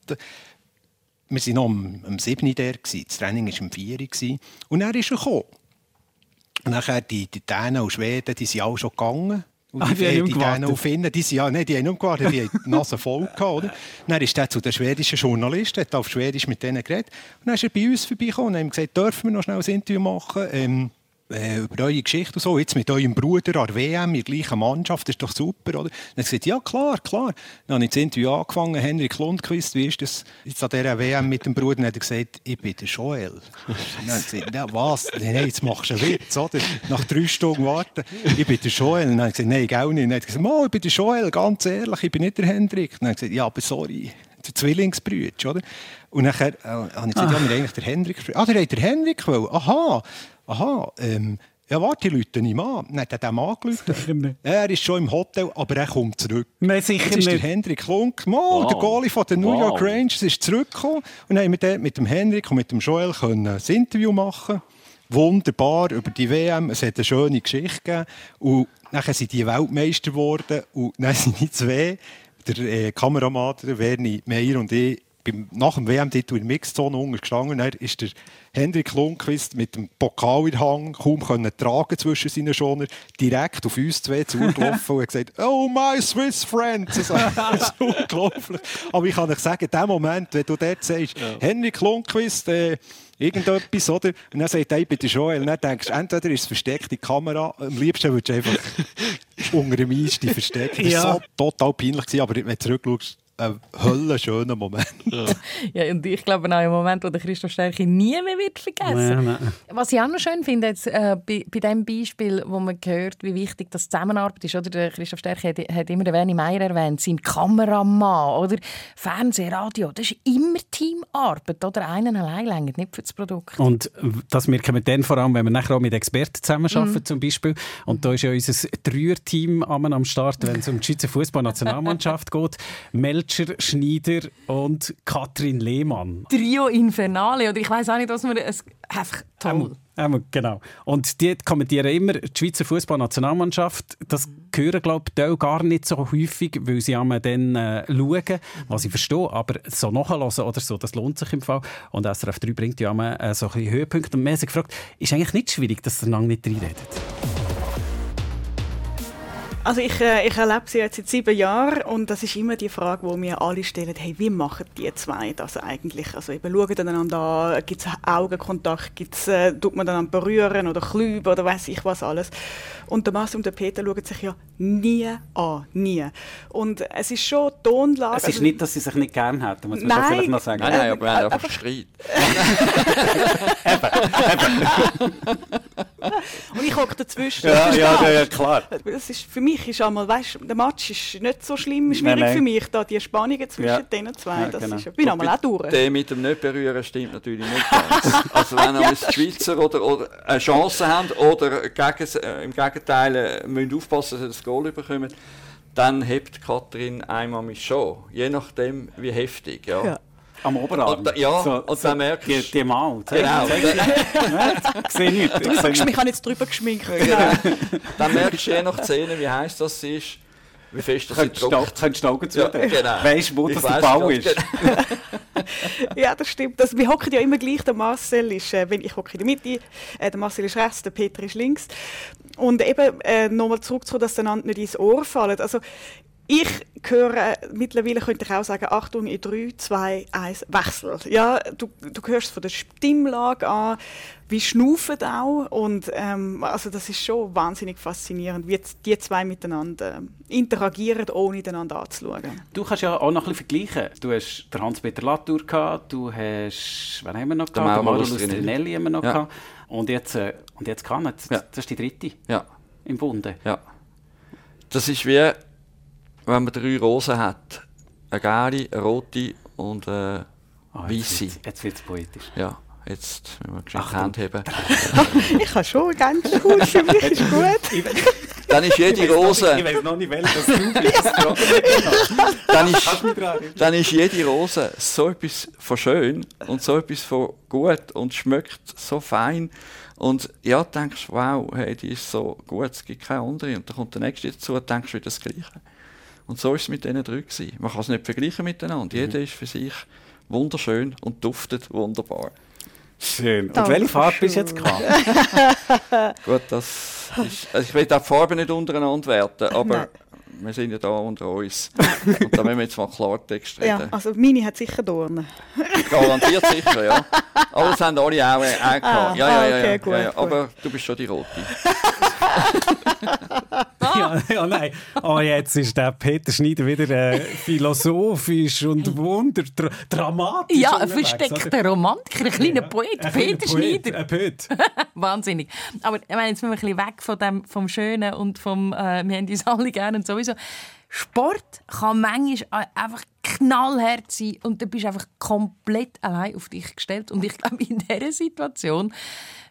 wir waren noch am, am 7. Uhr das Training war um 4 Uhr. Und dann ist er gekommen. Und nachher die, die Dänen und Schweden, die sind alle schon gegangen. Und Ah, die nicht die. Dänen und Finnen, die, sind, ja, nein, die haben nicht gewartet, die haben die Nase voll gehabt. Oder? Dann ist er zu den schwedischen Journalisten, hat auf Schwedisch mit denen geredet. Und dann ist er bei uns vorbeigekommen und haben gesagt, dürfen wir noch schnell ein Interview machen? Ähm, äh, über eure Geschichte und so, jetzt mit eurem Bruder an der WM der gleichen Mannschaft, das ist doch super, oder? Dann hat er gesagt, ja klar, klar. Dann habe ich das Interview angefangen, Henrik Lundqvist, wie ist das jetzt an dieser WM mit dem Bruder? Dann hat er gesagt, ich bin der Joel. Dann hat er gesagt, ja was? Nein, jetzt machst du einen Witz, oder? Nach drei Stunden warten, ich bin der Joel. Dann hat er gesagt, nein, ich auch nicht. Dann hat er gesagt, Mo, ich bin der Joel, ganz ehrlich, ich bin nicht der Hendrik. Dann hat er gesagt, ja, aber sorry, der Zwillingsbrüder, oder? Und nachher äh, habe ich gesagt, ja, wir eigentlich der gespielt. Ah, der hat der Hendrik wollen. Aha, aha, ähm, ja, warte, ich rufe ihn an. Dann hat er den Mann gerufen. Er ist schon im Hotel, aber er kommt zurück. Nein, sicher Jetzt ist der nicht. Hendrik Klunk, Mo, Wow. der Goalie von den New York Wow. Rangers, ist zurückgekommen. Und dann haben wir dort mit dem Hendrik und mit dem Joel können ein Interview machen Wunderbar über die WM. Es hat eine schöne Geschichte gegeben. Und dann sind die Weltmeister geworden. Und dann sind die zwei, der äh, Kameramann, der Werni Meier und ich, beim, nach dem WM-Titel in der Mixzone unten gestanden. Dann ist der Hendrik Lundqvist mit dem Pokal in Hand kaum können tragen zwischen seinen Schoner, direkt auf uns zwei zugelaufen und hat gesagt, «Oh, my Swiss friends!» Also, Das ist unglaublich. Aber ich kann euch sagen, in dem Moment, wenn du dort sagst, Henrik Lundqvist, äh, irgendetwas, oder? Und dann sagt er, der Joel. Und dann denkst du, entweder ist es versteckte Kamera, am liebsten würdest du einfach unter dem Einstieg verstecken. Das Ja. war so total peinlich, gewesen, aber wenn du zurückschaust, ein höllenschöner Moment. Ja, und ich glaube auch einen Moment, wo der Christoph Stärke nie mehr wird vergessen. Nein. Was ich auch noch schön finde, jetzt, äh, bei, bei dem Beispiel, wo man hört, wie wichtig das Zusammenarbeit ist, oder? Der Christoph Stärke hat, hat immer den Werni Meier erwähnt, sein Kameramann, oder? Fernsehen, Radio, das ist immer Teamarbeit, oder? Einen allein längert nicht für das Produkt. Und das merken wir dann vor allem, wenn wir nachher auch mit Experten zusammenarbeiten Mhm. zum Beispiel. Und da ist ja unser Dreier-Team am am Start, wenn es um die Schweizer Fußballnationalmannschaft geht. Melcher, Schneider und Katrin Lehmann. Trio Infernale, oder ich weiß auch nicht, was man... Es, einfach toll. Ähm, genau. Und die kommentieren immer die Schweizer Fußballnationalmannschaft. Das hören, glaube ich, gar nicht so häufig, weil sie einmal dann äh, schauen, was ich verstehe. Aber so nachhören oder so, das lohnt sich im Fall. Und SRF 3 bringt ja einmal äh, so ein bisschen Höhepunkte. Und sich gefragt, ist eigentlich nicht schwierig, dass ihr lange nicht reinredet? Also ich, äh, ich erlebe sie jetzt seit sieben Jahren und das ist immer die Frage, die mir alle stellen, hey, wie machen die zwei das eigentlich? Also eben schauen einander an, gibt es Augenkontakt, gibt's, äh, tut man einander berühren oder klüben oder weiß ich was alles. Und der Marcel und der Peter schauen sich ja nie an, nie. Und es ist schon Tonlage. Es ist also- nicht, dass sie sich nicht gern hätten, muss man schon Nein. vielleicht noch sagen. Nein, nein, aber wir haben einfach Streit. Und ich hocke dazwischen. Ja, ja, ja, klar. Das ist, für mich ist einmal, weißt, der Match ist nicht so schlimm, Nein, schwierig nein. für mich, da die Spannungen zwischen Ja. den zwei. Ja, das genau. ist, ich bin einmal auch durch. Der mit dem nicht berühren stimmt natürlich nicht ganz. Also wenn Ja, die Schweizer oder, oder eine Chance haben oder gegen, äh, im Gegenteil äh, müssen aufpassen, dass sie das Goal bekommen, dann hebt Katrin einmal mich schon. Je nachdem, wie heftig. Ja. Ja. Am Oberarm. Da- ja, So- und so dann merkst die- die Mal. Zeig- Genau. ich sehe nichts. Ich habe jetzt drüber geschminkt. Genau. dann merkst du je nach Szene, wie heiß das ist, wie fest das du- druckt. könntest du die Augen Ja, zudrücken? genau. Weisst du, wo Ich das der Bau ist? genau. ja, das stimmt. Das, wir hocken ja immer gleich. Der Marcel ist, äh, wenn ich hocke in der Mitte, äh, der Marcel ist rechts, der Peter ist links. Und eben äh, nochmal zurückzukommen, dass der einander nicht ins Ohr fallen. Also ich höre, mittlerweile könnte ich auch sagen, Achtung, in 3, 2, 1, Wechsel. Ja, du, du hörst es von der Stimmlage an, wie schnaufen auch. Und ähm, also das ist schon wahnsinnig faszinierend, wie die zwei miteinander ähm, interagieren, ohne einander anzuschauen. Du kannst ja auch noch ein bisschen vergleichen. Du hast den Hans-Peter Latour gehabt, du hast, wen haben wir noch gehabt? Den Mauro Lustrinelli. Haben wir noch Ja. gehabt. Und jetzt, äh, und jetzt kann er. Das, das ist die dritte Ja. im Bunde. Ja. Das ist wie, wenn man drei Rosen hat. Eine gelbe, eine rote und eine jetzt weiße. jetzt wird es poetisch. Ja, jetzt müssen wir Achtung. Hand heben. ich habe schon ganz gut, für mich ist gut. Dann ist jede Rose... Ich weiß noch nicht, welches du bist. dann, ist, dann ist jede Rose so etwas von schön und so etwas von gut und schmeckt so fein. Und ja, du denkst, wow, hey, die ist so gut, es gibt keine andere. Und dann kommt der nächste dazu und denkst wieder das Gleiche. Und so war es mit diesen drei. Gewesen. Man kann es nicht vergleichen miteinander. Jeder ist für sich wunderschön und duftet wunderbar. Schön. Und welche Farbe bist du jetzt gehabt? Gut, das ist, also ich will auch die Farben nicht untereinander werten, aber Nein. wir sind ja da unter uns. Und da müssen wir jetzt mal Klartext reden. Ja, also meine hat sicher Dornen. Garantiert sicher, ja. Aber das haben alle auch, äh, auch gehabt. Ah, ja, ja, ah, ja, okay, ja, gut, ja, ja. gut. Aber du bist schon die Rote. ja, ja, nein. Oh, jetzt ist der Peter Schneider wieder äh, philosophisch und wunder, dra dramatisch. Ja, ein versteckter? Romantiker, ein kleiner Poet, Ein Peter Poet, Schneider. Ein Poet. Wahnsinnig. Aber ich meine, jetzt müssen wir ein bisschen weg von dem, vom Schönen und vom, äh, wir haben uns alle gerne und sowieso. Sport kann manchmal einfach knallhart sein und du bist einfach komplett allein auf dich gestellt. Und ich glaube, in dieser Situation,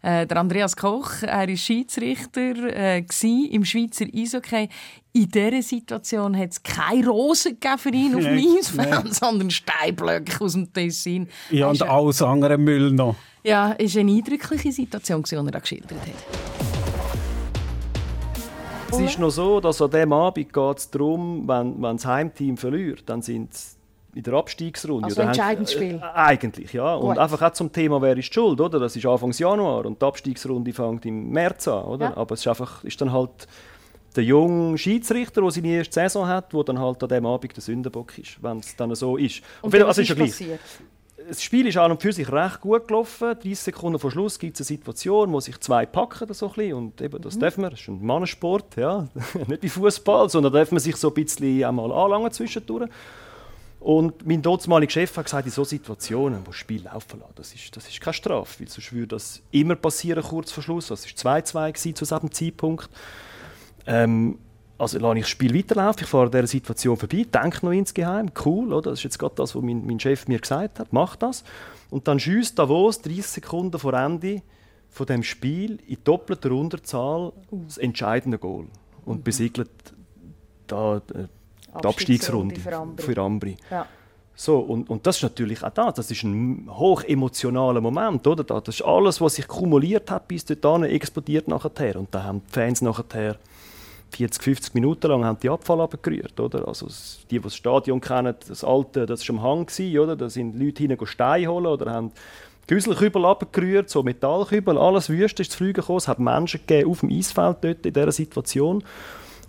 äh, der Andreas Koch, er war Schiedsrichter äh, im Schweizer Eishockey. In dieser Situation hat es keine Rosen für ihn auf dem Nein, Eisfeld, nein. sondern Steinblöcke aus dem Tessin. Ja, und alles andere Müll noch. ja, es war eine eindrückliche Situation, die er da geschildert hat. Es ist noch so, dass an diesem Abend geht es darum, wenn, wenn das Heimteam verliert, dann sind sie in der Abstiegsrunde. Also entscheidendes Spiel. Äh, eigentlich, ja. Und Gut. einfach auch zum Thema, wer ist schuld, oder? Das ist Anfang Januar und die Abstiegsrunde fängt im März an, oder? Ja. Aber es ist einfach, ist dann halt der junge Schiedsrichter, der seine erste Saison hat, der dann halt an diesem Abend der Sündenbock ist, wenn es dann so ist. Und was also ist ja gleich. passiert? Das Spiel ist an und für sich recht gut gelaufen. 30 Sekunden vor Schluss gibt es eine Situation, wo sich zwei packen oder so ein bisschen. Und eben, das Mhm. dürfen wir, das ist ein Mannensport, ja. nicht wie Fußball, sondern da darf man sich so ein bisschen einmal anlangen zwischendurch. Und mein damaliger Chef hat gesagt, in solchen Situationen, wo das Spiel laufen lassen, das ist, das ist keine Strafe, weil sonst würde das immer passieren, kurz vor Schluss. Das war 2-2 gewesen zu diesem Zeitpunkt. Ähm, also lasse ich das Spiel weiterlaufen, ich fahre an dieser Situation vorbei, denke noch insgeheim, cool, oder? das ist jetzt gerade das, was mein, mein Chef mir gesagt hat, mach das. Und dann schießt Davos 30 Sekunden vor Ende von dem Spiel in doppelter Unterzahl das entscheidende Goal und besiegelt da äh, die Abstiegsrunde für Ambri. für Ambri. Ja. So, und, und das ist natürlich auch das. Das ist ein hoch emotionaler Moment, oder? Das ist alles, was sich kumuliert hat bis dorthin, explodiert nachher. Und da haben die Fans nachher 40, 50 Minuten lang haben die Abfall abgerührt, oder? Also die, die das Stadion kennen, das alte, das war am Hang, gewesen, oder? Da sind Leute hinein Steine holen oder haben Güsselkübel abgerührt, so Metallkübel, alles wüst ist zu fliegen gekommen. Es hat Menschen gegeben auf dem Eisfeld dort in dieser Situation.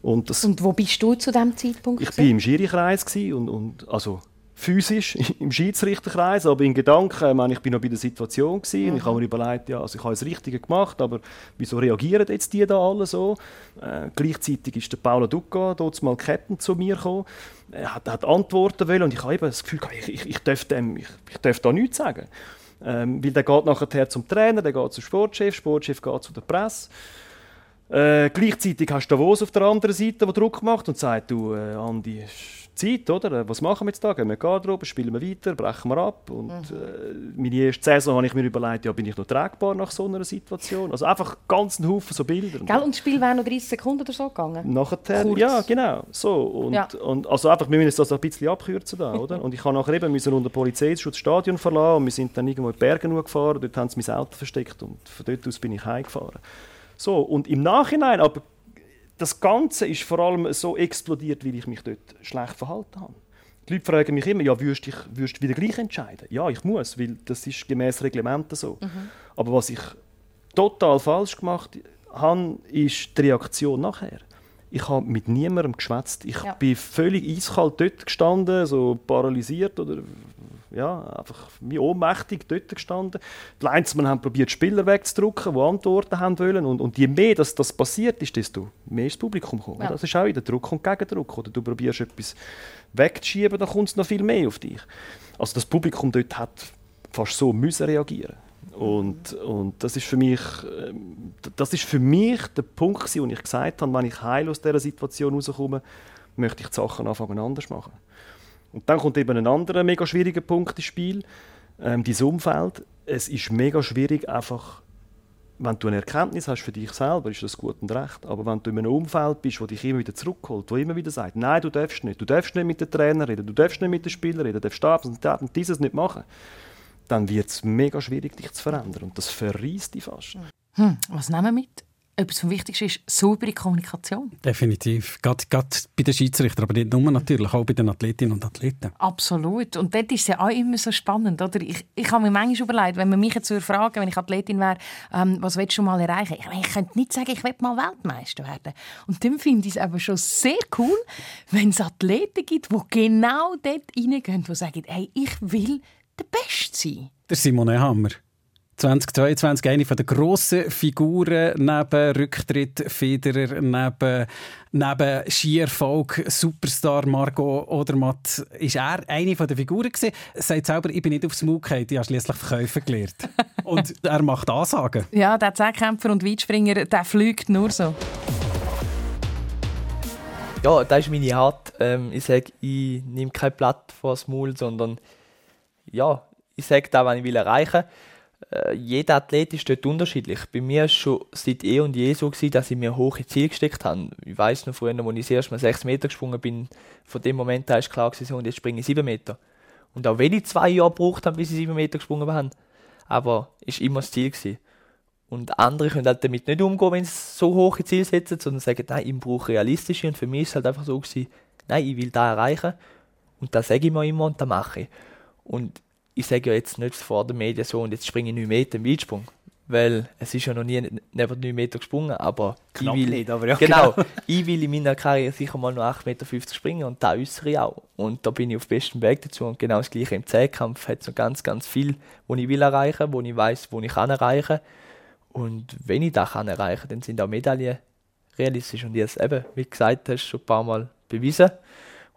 Und, das, Und wo bist du zu diesem Zeitpunkt? ich war im Schiri-Kreis und, und also physisch im Schiedsrichterkreis, aber in Gedanken, ich, meine, ich bin noch bei der Situation gsi und ich habe mir überlegt, ja, also ich habe das Richtige gemacht, aber wieso reagieren jetzt die da alle so? Äh, gleichzeitig ist der Paolo Ducca, dort mal Captain, zu mir gekommen, er hat, hat Antworten wollen und ich habe eben das Gefühl, ich, ich, ich, darf dem, ich, ich darf da nichts sagen. Ähm, weil der geht nachher zum Trainer, der geht zum Sportchef, Sportchef geht zu der Presse. Äh, gleichzeitig hast du Davos auf der anderen Seite, der Druck macht und sagt, du, äh, Andi, Zeit, oder? Äh, Was machen wir jetzt da? Gehen wir in die Garderobe, spielen wir weiter, brechen wir ab? Und äh, meine erste Saison habe ich mir überlegt, ja, bin ich noch tragbar nach so einer Situation? Also einfach ganz einen Haufen so Bilder. Gell? Und das Spiel wäre noch 30 Sekunden oder so gegangen? Nachher, Kurz. ja, genau. So. Und, Ja. und also einfach, wir müssen das ein bisschen abkürzen da, oder? Und ich habe nachher eben müssen unter Polizeischutz das Stadion verlassen und wir sind dann irgendwo in die Berge gefahren, dort haben sie mein Auto versteckt und von dort aus bin ich heimgefahren. So, und im Nachhinein, aber das Ganze ist vor allem so explodiert, weil ich mich dort schlecht verhalten habe. Die Leute fragen mich immer, ja, würdest du dich würdest wieder gleich entscheiden? Ja, ich muss, weil das ist gemäß Reglementen so. Mhm. Aber was ich total falsch gemacht habe, ist die Reaktion nachher. Ich habe mit niemandem geschwätzt. Ich Ja. bin völlig eiskalt dort gestanden, so paralysiert oder ja, einfach wie ohnmächtig dort gestanden. Die Linesmen haben probiert, Spieler wegzudrücken, die Antworten haben wollen. Und, und je mehr das, das passiert ist, desto mehr ist das Publikum gekommen. Ja. Das ist auch wieder Druck und Gegendruck. Oder du probierst etwas wegzuschieben, dann kommt es noch viel mehr auf dich. Also das Publikum dort hat fast so müssen reagieren. Und, und das ist für mich, ähm, das ist für mich der Punkt, wo ich gesagt habe, wenn ich heil aus dieser Situation rauskomme, möchte ich die Sachen anfangen anders machen. Und dann kommt eben ein anderer mega schwieriger Punkt ins Spiel, ähm, dein Umfeld. Es ist mega schwierig, einfach, wenn du eine Erkenntnis hast für dich selber, ist das gut und recht. Aber wenn du in einem Umfeld bist, wo dich immer wieder zurückholt, wo immer wieder sagt, nein, du darfst nicht, du darfst nicht mit den Trainer reden, du darfst nicht mit den Spielern reden, du darfst das und das und dieses nicht machen, dann wird es mega schwierig, dich zu verändern. Und das verreist dich fast. Hm, was nehmen wir mit? Etwas vom Wichtigsten ist saubere Kommunikation. Definitiv. Gerade, gerade bei den Schiedsrichtern, aber nicht nur natürlich, auch bei den Athletinnen und Athleten. Absolut. Und dort ist es ja auch immer so spannend. Oder? Ich, ich habe mir manchmal überlegt, wenn man mich jetzt fragen wenn ich Athletin wäre, ähm, was willst du mal erreichen? Ich, ich könnte nicht sagen, ich will mal Weltmeister werden. Und dann finde ich es aber schon sehr cool, wenn es Athleten gibt, die genau dort reingehen, die sagen, hey, ich will der Beste sein. Der Simone Hammer. 2022 eine der grossen Figuren neben Rücktritt Federer, neben, neben Skierfolg, Superstar Margot Odermatt. Ist er eine der Figuren gewesen? Er sagt selber, ich bin nicht aufs Maul gefallen, ich habe schließlich Verkäufer gelernt. und er macht Ansagen. Ja, der Zehnkämpfer und Weitspringer, der fliegt nur so. Ja, das ist meine Art. Ähm, ich sage, ich nehme kein Blatt vor das Maul, sondern ja, ich sage da, was ich will erreichen will jeder Athlet ist dort unterschiedlich. Bei mir war es schon seit eh und je so, gewesen, dass ich mir hohe Ziele gesteckt habe. Ich weiß noch früher, als ich das erste Mal 6 Meter gesprungen bin, von dem Moment an war klar, gewesen, und jetzt springe ich 7 Meter. Und auch wenn ich zwei Jahre gebraucht habe, bis ich 7 Meter gesprungen bin, aber war immer das Ziel. Gewesen. Und andere können halt damit nicht umgehen, wenn sie so hohe Ziele setzen, sondern sagen, nein, ich brauche realistische. Und für mich ist es halt einfach so gewesen, nein, ich will da erreichen. Und das sage ich mir immer und das mache ich. Und ich sage ja jetzt nicht vor den Medien so, und jetzt springe ich 9 Meter im Weitsprung. Weil es ist ja noch nie neben 9 Meter gesprungen, aber Knapp ich will, nicht, aber ja, genau, genau. ich will in meiner Karriere sicher mal noch 8,50 Meter springen und da äußere ich auch. Und da bin ich auf bestem Weg dazu und genau das gleiche im Zehnkampf hat es noch ganz, ganz viel, wo ich will erreichen, wo ich weiß, wo ich kann erreichen. Und wenn ich das kann erreichen, dann sind auch Medaillen realistisch und jetzt eben, wie gesagt hast, schon ein paar Mal bewiesen.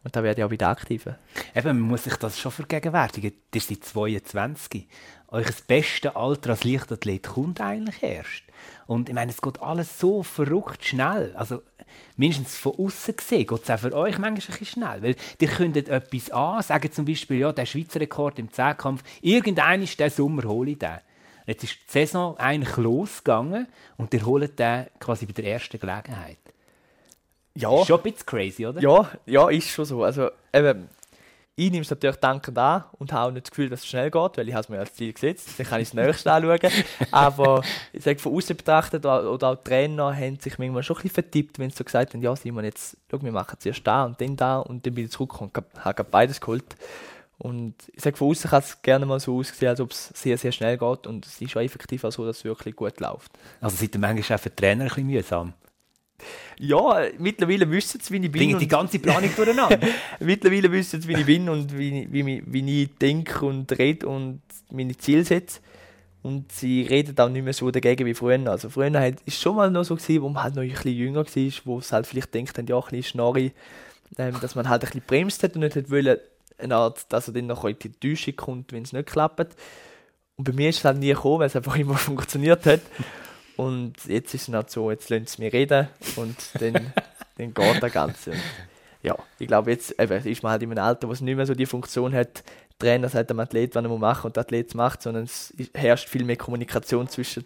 Und da werde ich auch wieder aktiver. Eben, man muss sich das schon vergegenwärtigen. Ihr seid 22. Euer beste Alter als Leichtathlet kommt eigentlich erst. Und ich meine, es geht alles so verrückt schnell. Also, mindestens von außen gesehen geht es auch für euch manchmal ein bisschen schnell. Weil ihr könntet etwas an, sagen zum Beispiel, ja, der Schweizer Rekord im Zehnkampf, irgendein ist der Sommer hole ich den. Jetzt ist die Saison eigentlich losgegangen und ihr holt den quasi bei der ersten Gelegenheit. Ja. Ist schon ein bisschen crazy, oder? Ja, ja, ist schon so. Also, eben, ich nehme es natürlich dankend an und habe auch nicht das Gefühl, dass es schnell geht, weil ich es mir als Ziel gesetzt Dann kann ich das nächste anschauen. Aber ich sage, von außen betrachtet oder, auch die Trainer haben sich manchmal schon ein bisschen vertippt, wenn sie so gesagt haben, ja Simon, jetzt, schau, wir machen zuerst da und dann da und dann bin ich zurückgekommen und habe beides geholt. Und ich sage, von außen kann es gerne mal so aussehen, als ob es sehr, sehr schnell geht und es ist auch effektiv auch so, dass es wirklich gut läuft. Also seid ihr manchmal auch für Trainer ein bisschen mühsam? Ja, mittlerweile wissen sie, wie ich bin. Bringen die ganze Planung durcheinander. mittlerweile wissen sie, wie ich bin und wie, wie, wie ich denke und rede und meine Ziele setze. Und sie reden auch nicht mehr so dagegen wie früher. Also früher war es schon mal noch so, gewesen, wo man halt noch ein bisschen jünger war, wo es halt vielleicht denkt, ja, ein bisschen Schnorri, ähm, dass man halt ein bisschen bremst hat und nicht hat wollen, eine Art, dass er dann noch in die Täuschung kommt, wenn es nicht klappt. Und bei mir ist es halt nie gekommen, weil es einfach immer funktioniert hat. Und jetzt ist es halt so, jetzt lassen sie mich reden und dann, dann geht das Ganze. Und ja, ich glaube, jetzt eben, ist man halt in einem Alter, wo es nicht mehr so die Funktion hat, der Trainer sagt dem Athlet, was er machen muss und der Athlet macht, sondern es herrscht viel mehr Kommunikation zwischen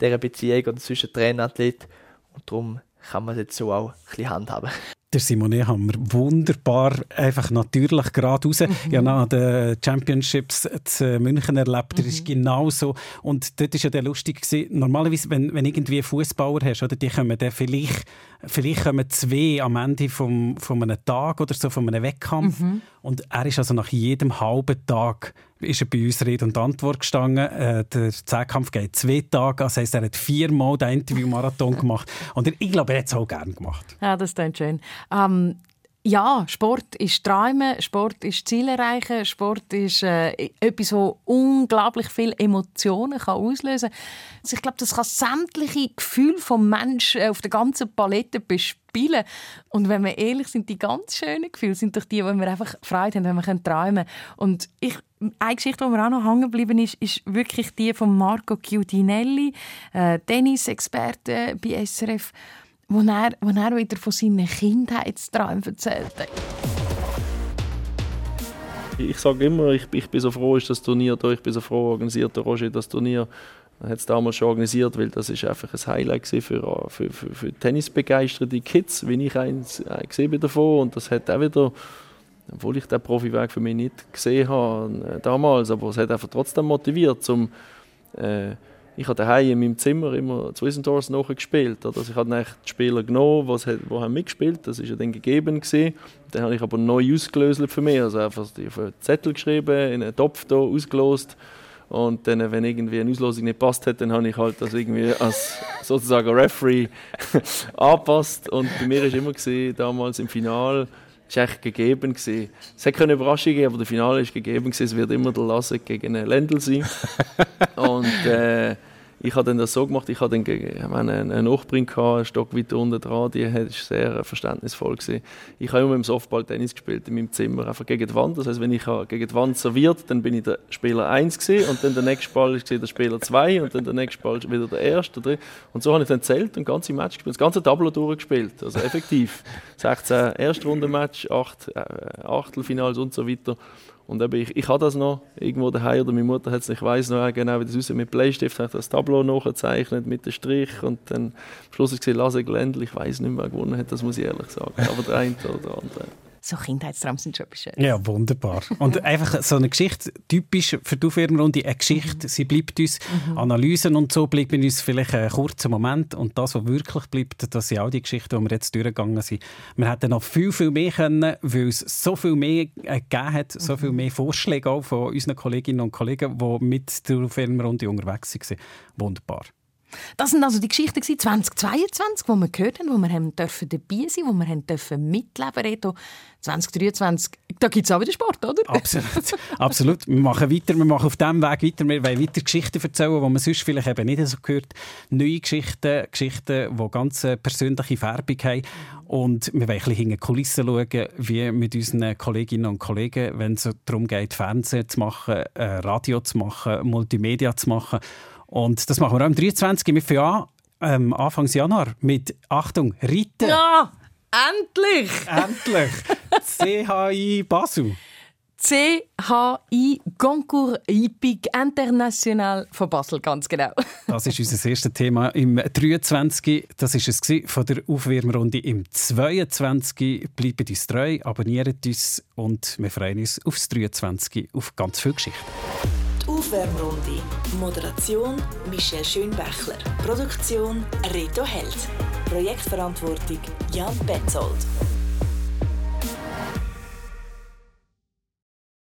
dieser Beziehung oder zwischen Trainer und Athlet. Und darum kann man es jetzt so auch ein bisschen handhaben. Der Simone haben wir wunderbar, einfach natürlich gerade raus. Mhm. Habe nach den Championships in München erlebt, mhm. das ist genau so. Und dort war ja der lustig, gewesen. normalerweise, wenn, wenn irgendwie Fußbauer hast, oder, die kommen dann vielleicht, vielleicht kommen zwei am Ende vom, von einem Tag oder so, von einem Wettkampf. Mhm. Und er ist also nach jedem halben Tag ist er bei uns Rede und Antwort gestanden. Äh, der Zehnkampf geht zwei Tage. Das heisst, er hat viermal den Interviewmarathon gemacht. Und ich glaube, er hat es auch gerne gemacht. Ja, das ist schön. Ähm, ja, Sport ist Träumen, Sport ist Ziel erreichen, Sport ist äh, etwas, das unglaublich viele Emotionen kann auslösen kann. Also ich glaube, das kann sämtliche Gefühle des Menschen auf der ganzen Palette bespielen. Und wenn wir ehrlich sind, die ganz schönen Gefühle sind doch die, wo wir einfach Freude haben, wenn wir träumen können. Und ich, eine Geschichte, die mir auch noch hängen geblieben ist, ist wirklich die von Marco Chiudinelli, äh, Tennisexperte bei SRF wo er, wo er wieder von seinen Kindheitsträumen erzählt hat. Ich sage immer, ich, ich, bin so froh, ist das Turnier da, ich bin so froh, organisiert der Roger das Turnier. Er hat es damals schon organisiert, weil das ist einfach ein Highlight für, für, für, für tennisbegeisterte Kids, wie ich eins äh, gesehen bin davon. Und das hat auch wieder, obwohl ich den Profiweg für mich nicht gesehen habe äh, damals, aber es hat einfach trotzdem motiviert, um äh, ich habe daheim in meinem Zimmer immer zu Isendorf nachgespielt. Also ich habe die Spieler genommen, was, die haben mitgespielt, das war ja dann gegeben. Gewesen. Dann habe ich aber neu ausgelöst für mich. Also einfach auf einen Zettel geschrieben, in einen Topf da ausgelost. Und dann, wenn irgendwie eine Auslosung nicht passt hat, dann habe ich halt das irgendwie als sozusagen Referee angepasst. Und bei mir war immer gewesen, damals im Finale, ist echt gegeben gewesen. Es hätte keine Überraschung gegeben, aber das Finale ist gegeben gewesen. Es wird immer der Lasse gegen einen Lendl sein. und äh, ich habe dann das so gemacht, ich hatte dann ich einen Stock weiter unten dran, die war sehr verständnisvoll. Gewesen. Ich habe immer im Softball Tennis gespielt, in meinem Zimmer, einfach gegen die Wand. Das heißt, wenn ich gegen die Wand serviert, dann bin ich der Spieler 1 gewesen, und dann der nächste Ball war der Spieler 2 und dann der nächste Ball wieder der erste. Oder? Und so habe ich dann zählt und ganze Match gespielt, das ganze Tableau durchgespielt, also effektiv. 16 Erstrundenmatch, 8 äh, Achtelfinals und so weiter. Und eben, ich, ich habe das noch irgendwo daheim oder meine Mutter hat es, ich weiß noch genau, wie das aussieht. Mit Bleistift habe ich das Tableau nachgezeichnet mit dem Strich und dann am Schluss war es Lasse Glendl. Ich weiß nicht mehr, wer gewonnen hat, das muss ich ehrlich sagen. Aber der eine oder der andere so Kindheitstraum sind schon Schönes. Ja, wunderbar. Und einfach so eine Geschichte, typisch für die Aufwärmrunde, eine Geschichte, mhm. sie bleibt uns, mhm. Analysen und so bleiben uns vielleicht einen kurzen Moment und das, was wirklich bleibt, das sind auch die Geschichten, die wir jetzt durchgegangen sind. Wir hätten noch viel, viel mehr können, weil es so viel mehr äh, gegeben hat, so mhm. viel mehr Vorschläge auch von unseren Kolleginnen und Kollegen, die mit der Aufwärmrunde unterwegs waren. Wunderbar. Das sind also die Geschichten 2022, wo wir gehört haben, wo wir haben dürfen dabei sein, wo wir haben dürfen mitleben. Reto, 2023, da gibt es auch wieder Sport, oder? Absolut, absolut. Wir machen weiter, wir machen auf diesem Weg weiter. Wir wollen weiter Geschichten erzählen, die man sonst vielleicht eben nicht so gehört. Neue Geschichten, Geschichten, die ganz persönliche Färbung haben. Und wir wollen ein bisschen hinter Kulissen schauen, wie mit unseren Kolleginnen und Kollegen, wenn es darum geht, Fernsehen zu machen, äh, Radio zu machen, Multimedia zu machen. Und das machen wir auch am 23. Wir fangen an, ähm, Anfang Januar mit, Achtung, Reiten. Ja, endlich! Endlich! CHI Basel. CHI Concours Hippique International von Basel, ganz genau. das ist unser erstes Thema im 23. Das ist es von der Aufwärmrunde im 22. Bleibt uns treu, abonniert uns und wir freuen uns aufs 23. auf ganz viel Geschichte. Die Aufwärmrunde. Moderation Michelle Schönbächler. Produktion Reto Held. Projektverantwortung Jan Betzold.